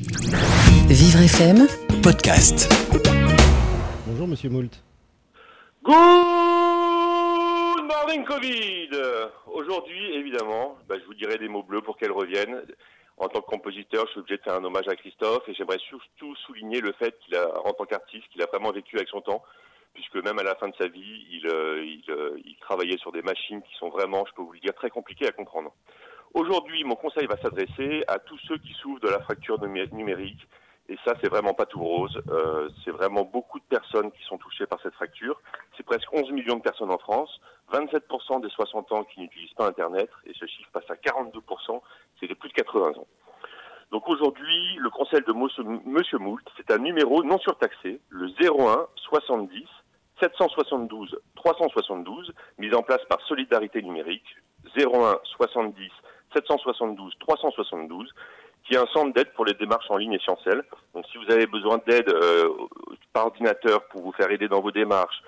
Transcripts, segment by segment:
Vivre FM, podcast. Bonjour Monsieur Moult. Good morning Covid Aujourd'hui, évidemment, bah, je vous dirai des mots bleus pour qu'elle revienne. En tant que compositeur, je suis obligé de faire un hommage à Christophe et j'aimerais surtout souligner le fait qu'il a, en tant qu'artiste, qu'il a vraiment vécu avec son temps, puisque même à la fin de sa vie, il, euh, euh, il travaillait sur des machines qui sont vraiment, je peux vous le dire, très compliquées à comprendre. Aujourd'hui, mon conseil va s'adresser à tous ceux qui souffrent de la fracture numé- numérique. Et ça, c'est vraiment pas tout rose. Euh, c'est vraiment beaucoup de personnes qui sont touchées par cette fracture. C'est presque 11 millions de personnes en France, 27% des 60 ans qui n'utilisent pas Internet, et ce chiffre passe à 42%, c'est les plus de 80 ans. Donc aujourd'hui, le conseil de Monsieur Moult, c'est un numéro non surtaxé, le 01 70 772 372, mis en place par Solidarité Numérique, 01 70 772 372, qui est un centre d'aide pour les démarches en ligne essentielles. Donc si vous avez besoin d'aide euh, par ordinateur pour vous faire aider dans vos démarches,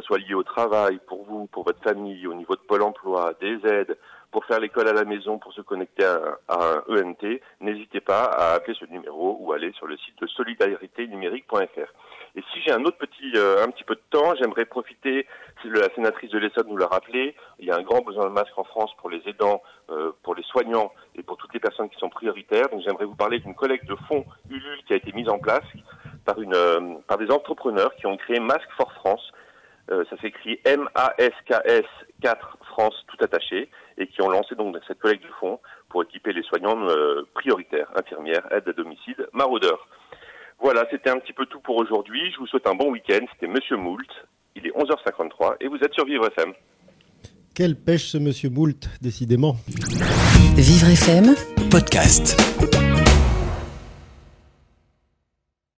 ce soit lié au travail, pour vous, pour votre famille, au niveau de Pôle emploi, des aides, pour faire l'école à la maison, pour se connecter à, un ENT, n'hésitez pas à appeler ce numéro ou aller sur le site de solidariténumérique.fr. Et si j'ai un autre petit, euh, peu de temps, j'aimerais profiter, si la sénatrice de l'Essonne nous l'a rappelé, il y a un grand besoin de masques en France pour les aidants, euh, pour les soignants et pour toutes les personnes qui sont prioritaires. Donc j'aimerais vous parler d'une collecte de fonds Ulule qui a été mise en place par, euh, par des entrepreneurs qui ont créé Masque for France. Euh, ça s'écrit M-A-S-K-S 4 France tout attaché et qui ont lancé donc cette collecte de fonds pour équiper les soignants euh, prioritaires, infirmières, aides à domicile, maraudeurs. Voilà, c'était un petit peu tout pour aujourd'hui. Je vous souhaite un bon week-end. C'était Monsieur Moult. Il est 11h53 et vous êtes sur Vivre FM. Quelle pêche ce Monsieur Moult, décidément. Vivre FM, Podcast.